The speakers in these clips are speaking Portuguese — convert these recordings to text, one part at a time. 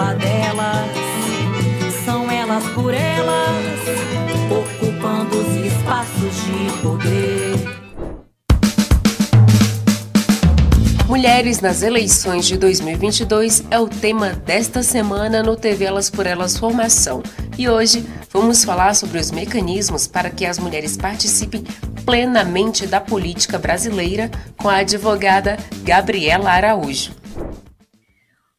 uma delas, são elas por elas, ocupando os espaços de poder. Mulheres nas eleições de 2022 é o tema desta semana no TV Elas por Elas Formação. E hoje vamos falar sobre os mecanismos para que as mulheres participem plenamente da política brasileira com a advogada Gabriela Araújo.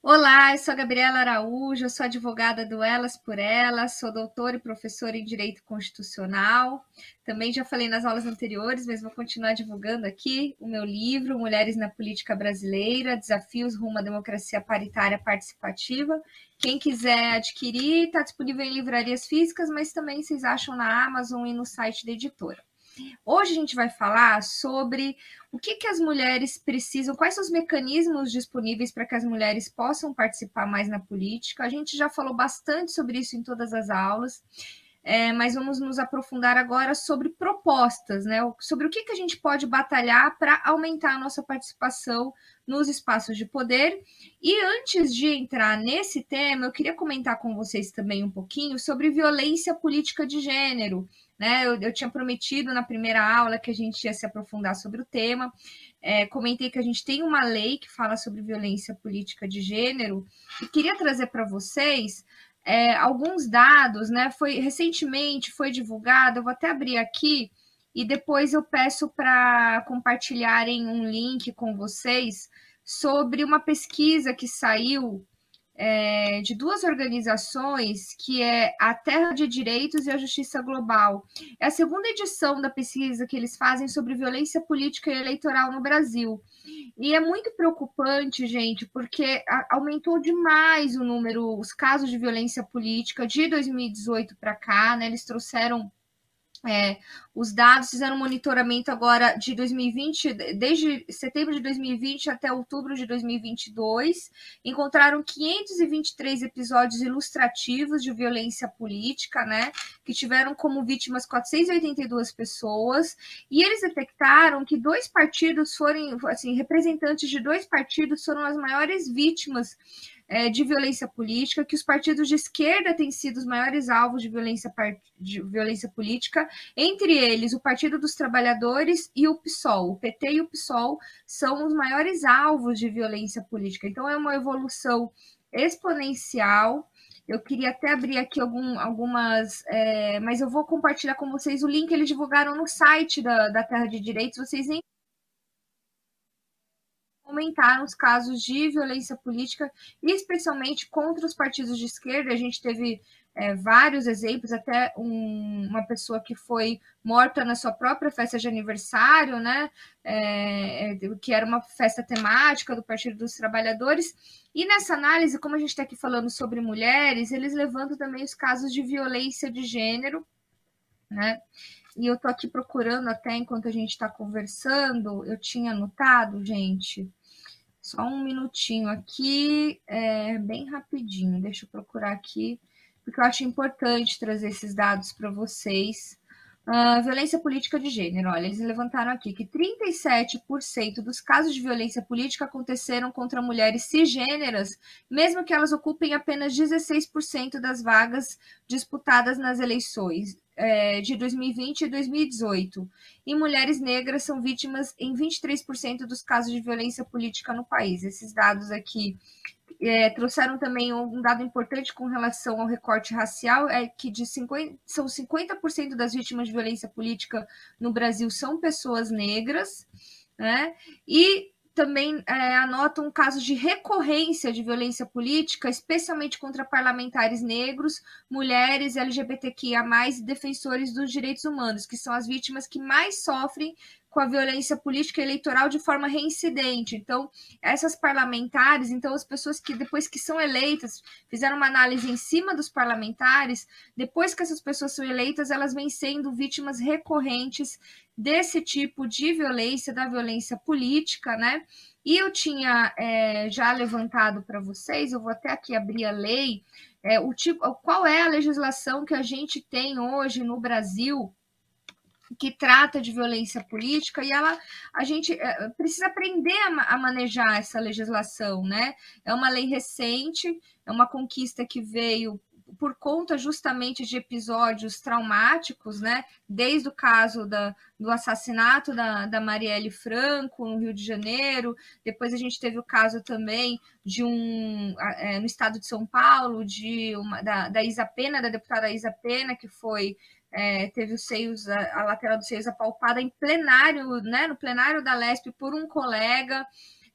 Olá, eu sou a Gabriela Araújo, eu sou advogada do Elas por Elas, sou doutora e professora em Direito Constitucional. Também já falei nas aulas anteriores, mas vou continuar divulgando aqui o meu livro Mulheres na Política Brasileira: Desafios rumo à Democracia Paritária Participativa. Quem quiser adquirir, está disponível em livrarias físicas, mas também vocês acham na Amazon e no site da editora. Hoje a gente vai falar sobre o que, que as mulheres precisam, quais são os mecanismos disponíveis para que as mulheres possam participar mais na política. A gente já falou bastante sobre isso em todas as aulas. É, mas vamos nos aprofundar agora sobre propostas, né? Sobre o que, que a gente pode batalhar para aumentar a nossa participação nos espaços de poder. E antes de entrar nesse tema, eu queria comentar com vocês também um pouquinho sobre violência política de gênero. Né? Eu, eu tinha prometido na primeira aula que a gente ia se aprofundar sobre o tema. É, comentei que a gente tem uma lei que fala sobre violência política de gênero e queria trazer para vocês é, alguns dados, né? Foi recentemente foi divulgado, eu vou até abrir aqui e depois eu peço para compartilharem um link com vocês sobre uma pesquisa que saiu é, de duas organizações, que é a Terra de Direitos e a Justiça Global. É a segunda edição da pesquisa que eles fazem sobre violência política e eleitoral no Brasil. E é muito preocupante, gente, porque aumentou demais o número, os casos de violência política de 2018 para cá, né? Eles trouxeram é, os dados fizeram um monitoramento agora de 2020, desde setembro de 2020 até outubro de 2022. Encontraram 523 episódios ilustrativos de violência política, né? Que tiveram como vítimas 482 pessoas. E eles detectaram que dois partidos foram, assim, representantes de dois partidos foram as maiores vítimas é, de violência política, que os partidos de esquerda têm sido os maiores alvos de violência, de violência política, entre eles o Partido dos Trabalhadores e o PSOL. O PT e o PSOL são os maiores alvos de violência política. Então, é uma evolução exponencial. Eu queria até abrir aqui algum, algumas, é, mas eu vou compartilhar com vocês o link eles divulgaram no site da, da Terra de Direitos. Vocês nem aumentaram os casos de violência política, especialmente contra os partidos de esquerda. A gente teve é, vários exemplos, até um, uma pessoa que foi morta na sua própria festa de aniversário, né? É, é que era uma festa temática do Partido dos Trabalhadores. E nessa análise, como a gente está aqui falando sobre mulheres, eles levantam também os casos de violência de gênero, né? E eu tô aqui procurando até enquanto a gente está conversando, eu tinha anotado, gente, só um minutinho aqui, é, bem rapidinho. Deixa eu procurar aqui, porque eu acho importante trazer esses dados para vocês. Uh, violência política de gênero. Olha, eles levantaram aqui que 37% dos casos de violência política aconteceram contra mulheres cisgêneras, mesmo que elas ocupem apenas 16% das vagas disputadas nas eleições. É, de 2020 e 2018. E mulheres negras são vítimas em 23% dos casos de violência política no país. Esses dados aqui é, trouxeram também um dado importante com relação ao recorte racial, é que de 50, são 50% das vítimas de violência política no Brasil são pessoas negras, né? E também é, anotam casos de recorrência de violência política, especialmente contra parlamentares negros, mulheres, LGBTQIA, e defensores dos direitos humanos, que são as vítimas que mais sofrem com a violência política eleitoral de forma reincidente. Então, essas parlamentares, então as pessoas que depois que são eleitas, fizeram uma análise em cima dos parlamentares, depois que essas pessoas são eleitas, elas vêm sendo vítimas recorrentes desse tipo de violência, da violência política, né? E eu tinha é, já levantado para vocês, eu vou até aqui abrir a lei, é, o tipo, qual é a legislação que a gente tem hoje no Brasil que trata de violência política e ela a gente é, precisa aprender a, a, manejar essa legislação, né? É uma lei recente, é uma conquista que veio por conta justamente de episódios traumáticos, né? Desde o caso da, do assassinato da, da Marielle Franco no Rio de Janeiro, depois a gente teve o caso também de um é, no estado de São Paulo, de uma, da, da Isa Pena, da deputada Isa Pena, que foi é, teve os seios, a, a, lateral dos seios apalpada em plenário, né, no plenário da LESP por um colega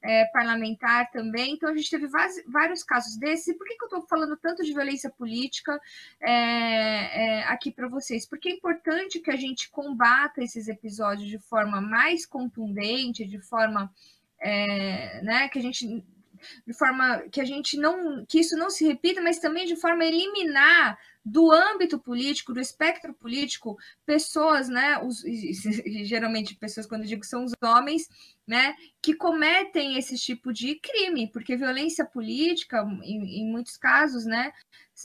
é, parlamentar também. Então, a gente teve vários, casos desses. E por que, que eu estou falando tanto de violência política é, é aqui para vocês? Porque é importante que a gente combata esses episódios de forma mais contundente, de forma é, né, que a gente de forma que a gente não que isso não se repita, mas também de forma a eliminar do âmbito político, do espectro político, pessoas, né, os, geralmente pessoas, quando eu digo são os homens, né, que cometem esse tipo de crime, porque violência política, em, em muitos casos, né,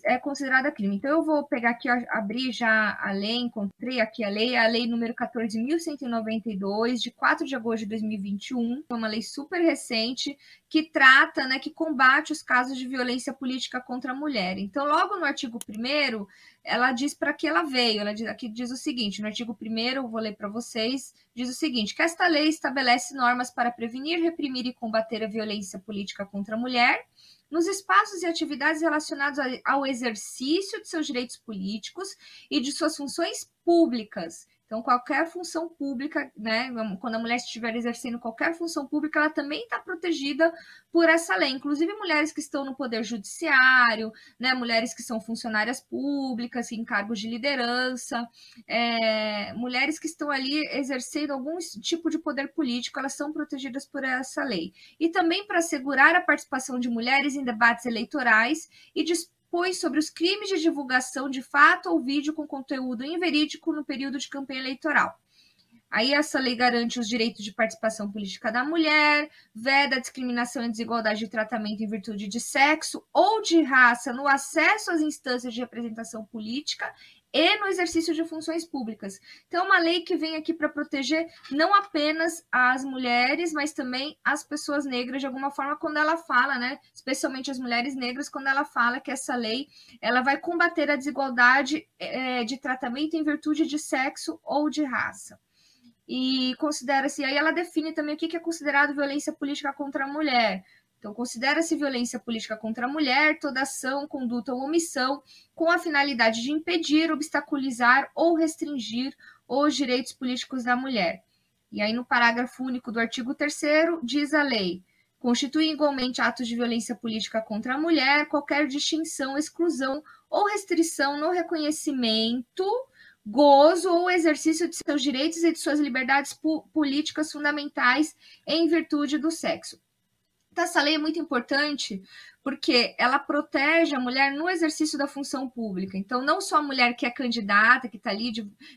é considerada crime. Então, eu vou pegar aqui, abrir já a lei, encontrei aqui a lei, a lei número 14.192, de 4 de agosto de 2021, é uma lei super recente, que trata, né, que combate os casos de violência política contra a mulher. Então, logo no artigo 1 ela diz para que ela veio, ela diz, aqui diz o seguinte, no artigo 1 eu vou ler para vocês, diz o seguinte, que esta lei estabelece normas para prevenir, reprimir e combater a violência política contra a mulher, nos espaços e atividades relacionados ao exercício de seus direitos políticos e de suas funções públicas, então, qualquer função pública, né, quando a mulher estiver exercendo qualquer função pública, ela também está protegida por essa lei, inclusive mulheres que estão no poder judiciário, né, mulheres que são funcionárias públicas, em cargos de liderança, é, mulheres que estão ali exercendo algum tipo de poder político, elas são protegidas por essa lei. E também para assegurar a participação de mulheres em debates eleitorais e de pois sobre os crimes de divulgação de fato ou vídeo com conteúdo inverídico no período de campanha eleitoral. Aí essa lei garante os direitos de participação política da mulher, veda a discriminação e desigualdade de tratamento em virtude de sexo ou de raça no acesso às instâncias de representação política e no exercício de funções públicas. Então, é uma lei que vem aqui para proteger não apenas as mulheres, mas também as pessoas negras, de alguma forma, quando ela fala, né, especialmente as mulheres negras, quando ela fala que essa lei ela vai combater a desigualdade é, de tratamento em virtude de sexo ou de raça. E considera-se, aí ela define também o que é considerado violência política contra a mulher. Então, considera-se violência política contra a mulher toda ação, conduta ou omissão com a finalidade de impedir, obstaculizar ou restringir os direitos políticos da mulher. E aí, no parágrafo único do artigo 3, diz a lei: constitui igualmente atos de violência política contra a mulher qualquer distinção, exclusão ou restrição no reconhecimento, gozo ou exercício de seus direitos e de suas liberdades políticas fundamentais em virtude do sexo. Então, essa lei é muito importante porque ela protege a mulher no exercício da função pública. Então, não só a mulher que é candidata, que está ali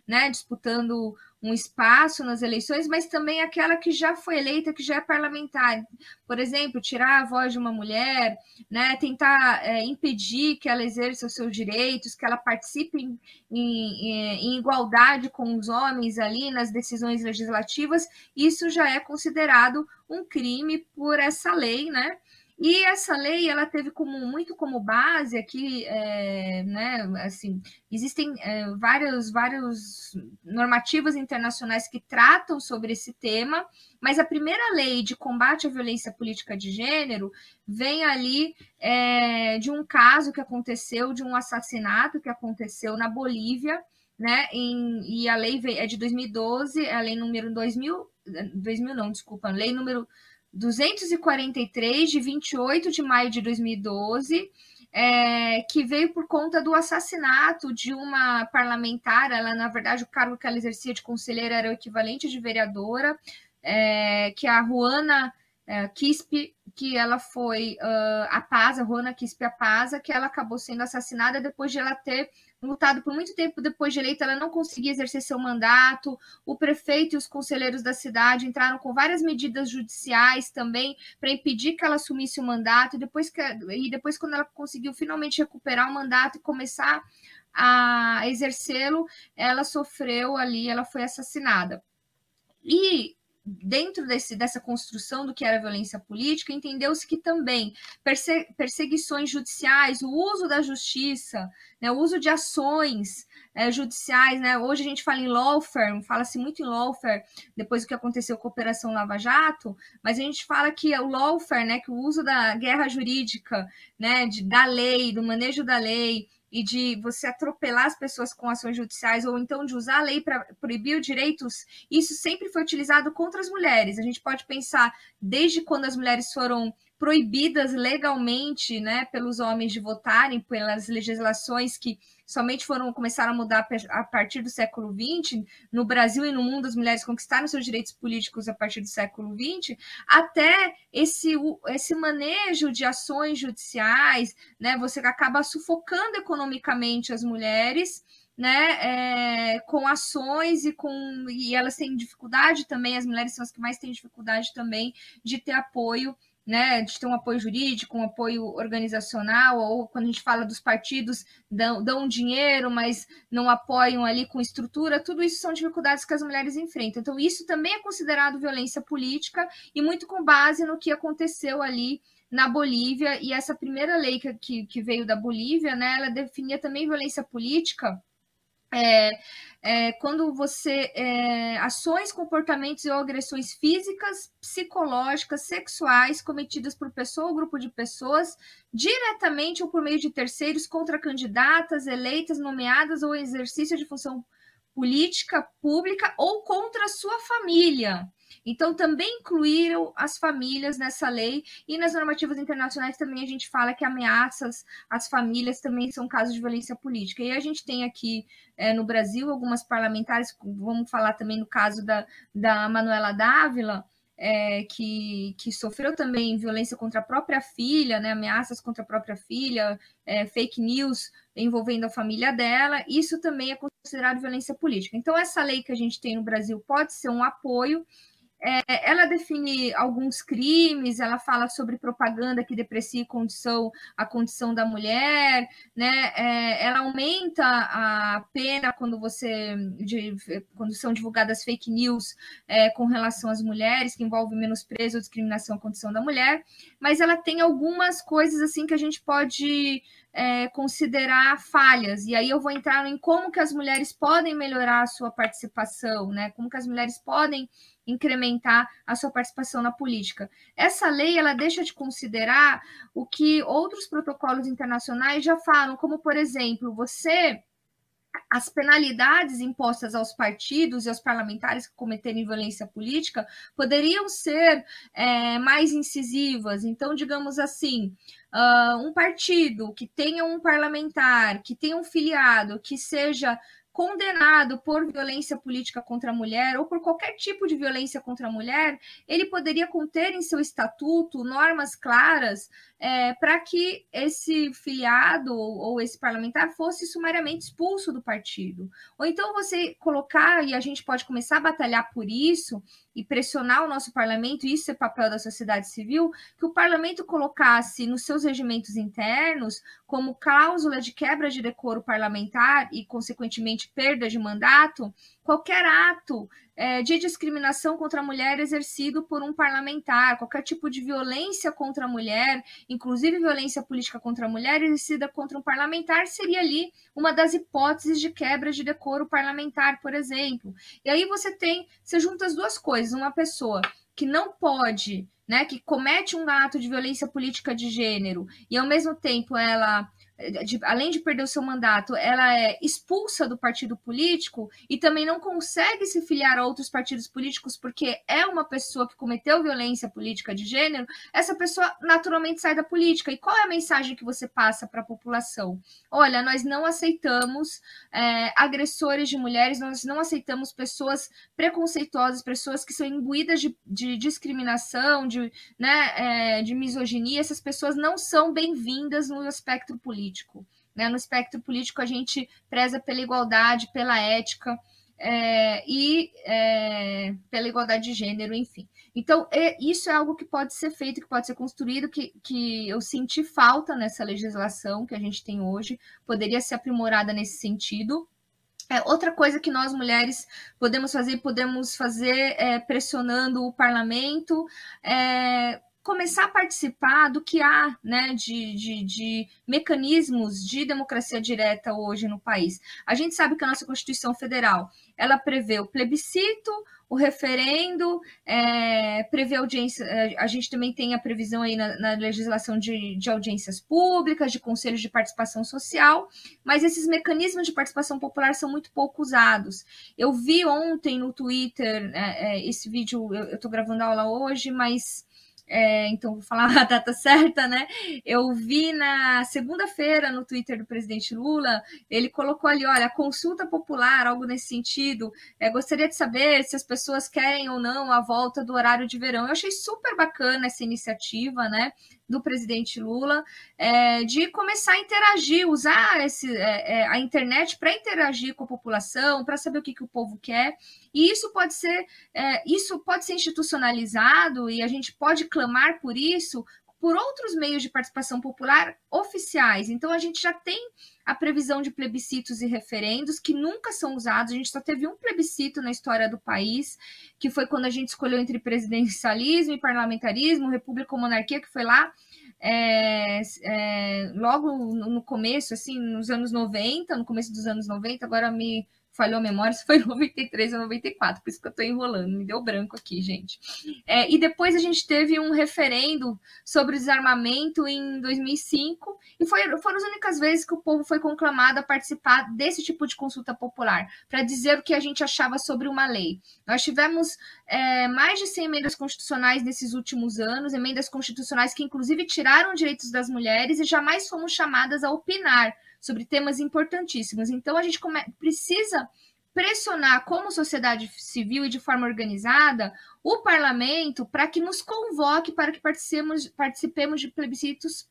né, disputando um espaço nas eleições, mas também aquela que já foi eleita, que já é parlamentar. Por exemplo, tirar a voz de uma mulher, né, tentar é, impedir que ela exerça os seus direitos, que ela participe em, em, em igualdade com os homens ali nas decisões legislativas, isso já é considerado um crime por essa lei, né? E essa lei ela teve como muito como base aqui, é, né, assim, existem é, vários, vários normativas internacionais que tratam sobre esse tema, mas a primeira lei de combate à violência política de gênero vem ali é, de um caso que aconteceu, de um assassinato que aconteceu na Bolívia, né? Em, e a lei é de 2012, a lei número 2000, 2000 não, desculpa, lei número 243, de 28 de maio de 2012, é, que veio por conta do assassinato de uma parlamentar. Ela, na verdade, o cargo que ela exercia de conselheira era o equivalente de vereadora, é, que a Juana é, Quispe, que ela foi uh, a Paza, Juana Quispe Apaza, que ela acabou sendo assassinada depois de ela ter lutado por muito tempo depois de eleita, ela não conseguia exercer seu mandato. O prefeito e os conselheiros da cidade entraram com várias medidas judiciais também para impedir que ela assumisse o mandato. E depois, que, e depois, quando ela conseguiu finalmente recuperar o mandato e começar a exercê-lo, ela sofreu ali, ela foi assassinada. E dentro desse, dessa construção do que era violência política, entendeu-se que também perseguições judiciais, o uso da justiça, né, o uso de ações é, judiciais, né? Hoje a gente fala em lawfare, fala-se muito em lawfare depois do que aconteceu com a Operação Lava Jato, mas a gente fala que o lawfare, né, que o uso da guerra jurídica, né, de, da lei, do manejo da lei, e de você atropelar as pessoas com ações judiciais ou então de usar a lei para proibir os direitos, isso sempre foi utilizado contra as mulheres. A gente pode pensar desde quando as mulheres foram proibidas legalmente, né, pelos homens de votarem, pelas legislações que somente foram começaram a mudar a partir do século XX, no Brasil e no mundo as mulheres conquistaram seus direitos políticos a partir do século XX, até esse, esse manejo de ações judiciais, né, você acaba sufocando economicamente as mulheres, né, é, com ações e com e elas têm dificuldade também, as mulheres são as que mais têm dificuldade também de ter apoio né, de ter um apoio jurídico, um apoio organizacional, ou quando a gente fala dos partidos, dão, dão dinheiro, mas não apoiam ali com estrutura, tudo isso são dificuldades que as mulheres enfrentam. Então, isso também é considerado violência política e muito com base no que aconteceu ali na Bolívia, e essa primeira lei que, que veio da Bolívia, né, ela definia também violência política é, é, quando você é, ações, comportamentos ou agressões físicas, psicológicas, sexuais cometidas por pessoa ou grupo de pessoas, diretamente ou por meio de terceiros contra candidatas, eleitas, nomeadas ou exercício de função política pública ou contra sua família. Então, também incluíram as famílias nessa lei e nas normativas internacionais também a gente fala que ameaças às famílias também são casos de violência política. E a gente tem aqui é, no Brasil algumas parlamentares, vamos falar também no caso da, da Manuela Dávila, é, que, que sofreu também violência contra a própria filha, né, ameaças contra a própria filha, é, fake news envolvendo a família dela, isso também é considerado violência política. Então, essa lei que a gente tem no Brasil pode ser um apoio é, ela define alguns crimes, ela fala sobre propaganda que deprecia condição, a condição da mulher, né? É, ela aumenta a pena quando você de, quando são divulgadas fake news é, com relação às mulheres, que envolve menosprezo ou discriminação à condição da mulher, mas ela tem algumas coisas assim que a gente pode é, considerar falhas. E aí eu vou entrar em como que as mulheres podem melhorar a sua participação, né? Como que as mulheres podem incrementar a sua participação na política. Essa lei ela deixa de considerar o que outros protocolos internacionais já falam, como por exemplo, você as penalidades impostas aos partidos e aos parlamentares que cometerem violência política poderiam ser é, mais incisivas. Então, digamos assim, uh, um partido que tenha um parlamentar, que tenha um filiado, que seja condenado por violência política contra a mulher ou por qualquer tipo de violência contra a mulher, ele poderia conter em seu estatuto normas claras é, para que esse filiado ou esse parlamentar fosse sumariamente expulso do partido. Ou então você colocar, e a gente pode começar a batalhar por isso, e pressionar o nosso parlamento, isso é papel da sociedade civil, que o parlamento colocasse nos seus regimentos internos, como cláusula de quebra de decoro parlamentar e, consequentemente, perda de mandato, qualquer ato é, de discriminação contra a mulher exercido por um parlamentar, qualquer tipo de violência contra a mulher, inclusive violência política contra a mulher exercida contra um parlamentar, seria ali uma das hipóteses de quebra de decoro parlamentar, por exemplo. E aí você tem, você junta as duas coisas, uma pessoa que não pode, né, que comete um ato de violência política de gênero e ao mesmo tempo ela de, além de perder o seu mandato, ela é expulsa do partido político e também não consegue se filiar a outros partidos políticos porque é uma pessoa que cometeu violência política de gênero, essa pessoa naturalmente sai da política. E qual é a mensagem que você passa para a população? Olha, nós não aceitamos é, agressores de mulheres, nós não aceitamos pessoas preconceituosas, pessoas que são imbuídas de, de discriminação, de, né, é, de misoginia. Essas pessoas não são bem-vindas no espectro político político. Né? No espectro político, a gente preza pela igualdade, pela ética é, e é, pela igualdade de gênero, enfim. Então, é, isso é algo que pode ser feito, que pode ser construído, que, que eu senti falta nessa legislação que a gente tem hoje, poderia ser aprimorada nesse sentido. É, outra coisa que nós mulheres podemos fazer, podemos fazer é, pressionando o parlamento, é, começar a participar do que há né, de, de, de, mecanismos de democracia direta hoje no país. A gente sabe que a nossa Constituição Federal ela prevê o plebiscito, o referendo, é, prevê audiência. É, a gente também tem a previsão aí na, na legislação de, de, audiências públicas, de conselhos de participação social, mas esses mecanismos de participação popular são muito pouco usados. Eu vi ontem no Twitter é, é esse vídeo, eu estou gravando aula hoje, mas é, então vou falar a data certa, né? Eu vi na segunda-feira no Twitter do presidente Lula, ele colocou ali: olha, consulta popular, algo nesse sentido. É, gostaria de saber se as pessoas querem ou não a volta do horário de verão. Eu achei super bacana essa iniciativa, né? Do presidente Lula é, de começar a interagir, usar esse, é, é a internet para interagir com a população, para saber o que, que o povo quer. E isso pode ser é, isso pode ser institucionalizado e a gente pode clamar por isso por outros meios de participação popular oficiais. Então a gente já tem a previsão de plebiscitos e referendos que nunca são usados. A gente só teve um plebiscito na história do país, que foi quando a gente escolheu entre presidencialismo e parlamentarismo, república ou monarquia, que foi lá é, é, logo no começo, assim, nos anos 90, no começo dos anos 90, agora me falhou a memória, se foi 93 ou 94, por isso que eu estou enrolando, me deu branco aqui, gente. É, e depois a gente teve um referendo sobre desarmamento em 2005, e foi, foram as únicas vezes que o povo foi conclamado a participar desse tipo de consulta popular, para dizer o que a gente achava sobre uma lei. Nós tivemos é, mais de 100 emendas constitucionais nesses últimos anos, emendas constitucionais que inclusive tiraram direitos das mulheres e jamais fomos chamadas a opinar sobre temas importantíssimos. Então, a gente precisa pressionar como sociedade civil e de forma organizada o parlamento para que nos convoque para que participemos, participemos de plebiscitos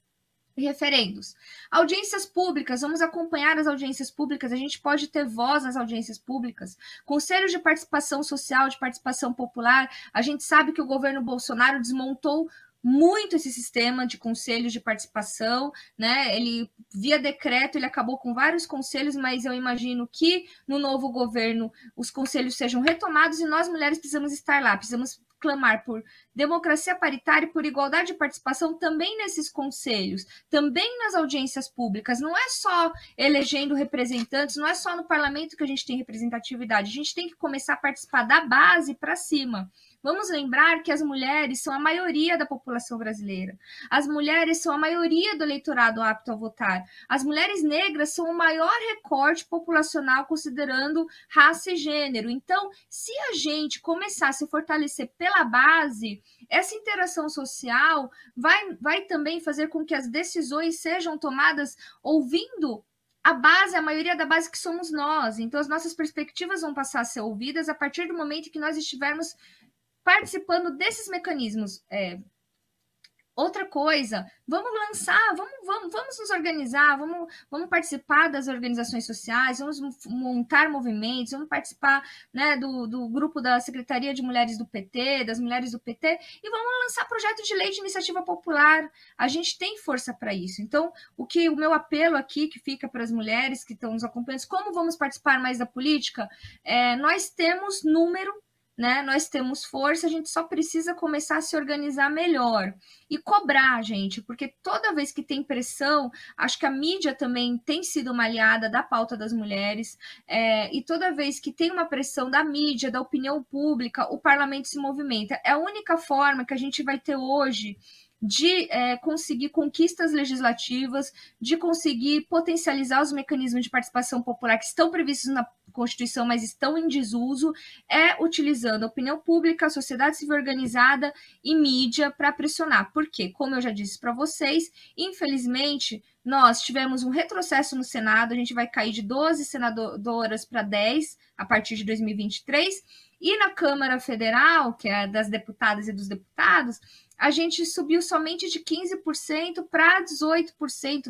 e referendos. Audiências públicas, vamos acompanhar as audiências públicas, a gente pode ter voz nas audiências públicas. Conselhos de participação social, de participação popular, a gente sabe que o governo Bolsonaro desmontou muito esse sistema de conselhos de participação, né? Ele via decreto, ele acabou com vários conselhos, mas eu imagino que no novo governo os conselhos sejam retomados e nós mulheres precisamos estar lá, precisamos clamar por democracia paritária e por igualdade de participação também nesses conselhos, também nas audiências públicas. Não é só elegendo representantes, não é só no parlamento que a gente tem representatividade, a gente tem que começar a participar da base para cima. Vamos lembrar que as mulheres são a maioria da população brasileira. As mulheres são a maioria do eleitorado apto a votar. As mulheres negras são o maior recorte populacional considerando raça e gênero. Então, se a gente começar a se fortalecer pela base, essa interação social vai, vai também fazer com que as decisões sejam tomadas ouvindo a base, a maioria da base que somos nós. Então, as nossas perspectivas vão passar a ser ouvidas a partir do momento que nós estivermos participando desses mecanismos. É, outra coisa, vamos lançar, vamos, vamos, vamos nos organizar, vamos, vamos participar das organizações sociais, vamos montar movimentos, vamos participar né, do, do grupo da Secretaria de Mulheres do PT, das mulheres do PT, e vamos lançar projeto de lei de iniciativa popular. A gente tem força para isso. Então, o que o meu apelo aqui, que fica para as mulheres que estão nos acompanhando, como vamos participar mais da política, é, nós temos número né? Nós temos força, a gente só precisa começar a se organizar melhor e cobrar, gente, porque toda vez que tem pressão, acho que a mídia também tem sido uma aliada da pauta das mulheres, é, e toda vez que tem uma pressão da mídia, da opinião pública, o parlamento se movimenta. É a única forma que a gente vai ter hoje de é, conseguir conquistas legislativas, de conseguir potencializar os mecanismos de participação popular que estão previstos na Constituição, mas estão em desuso, é utilizando a opinião pública, a sociedade civil organizada e mídia para pressionar. Porque, como eu já disse para vocês, infelizmente, nós tivemos um retrocesso no Senado, a gente vai cair de 12 senadoras para 10 a partir de 2023, e na Câmara Federal, que é das deputadas e dos deputados, a gente subiu somente de 15% para 18%,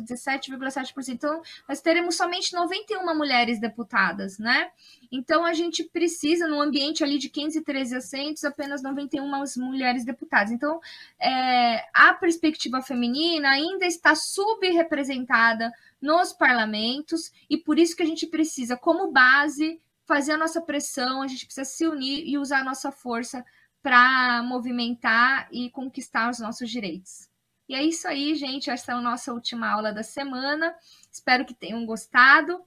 17,7%. Então, nós teremos somente 91 mulheres deputadas, né? Então, a gente precisa, num ambiente ali de 15, 13 assentos, apenas 91 mulheres deputadas. Então, é, a perspectiva feminina ainda está subrepresentada nos parlamentos, e por isso que a gente precisa, como base, fazer a nossa pressão, a gente precisa se unir e usar a nossa força para movimentar e conquistar os nossos direitos. E é isso aí, gente. Essa é a nossa última aula da semana. Espero que tenham gostado.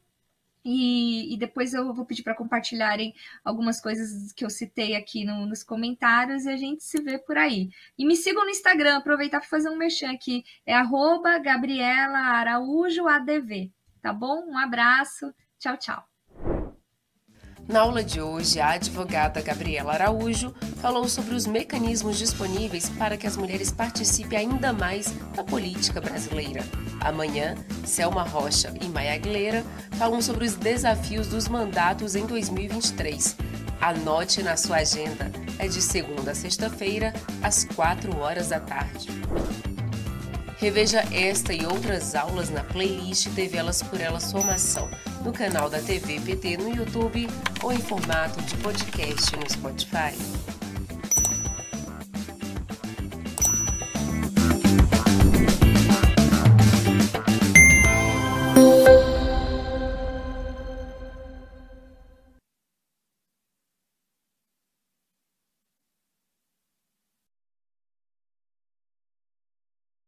E, e depois eu vou pedir para compartilharem algumas coisas que eu citei aqui no, nos comentários e a gente se vê por aí. E me sigam no Instagram, aproveitar para fazer um mexão aqui. É arroba Gabriela Araújo ADV. Tá bom? Um abraço. Tchau, tchau. Na aula de hoje, a advogada Gabriela Araújo falou sobre os mecanismos disponíveis para que as mulheres participem ainda mais da política brasileira. Amanhã, Selma Rocha e Maia Aguilera falam sobre os desafios dos mandatos em 2023. Anote na sua agenda. É de segunda a sexta-feira, às 4 horas da tarde. Reveja esta e outras aulas na playlist TV Elas por Elas Formação, no canal da TV PT no YouTube ou em formato de podcast no Spotify.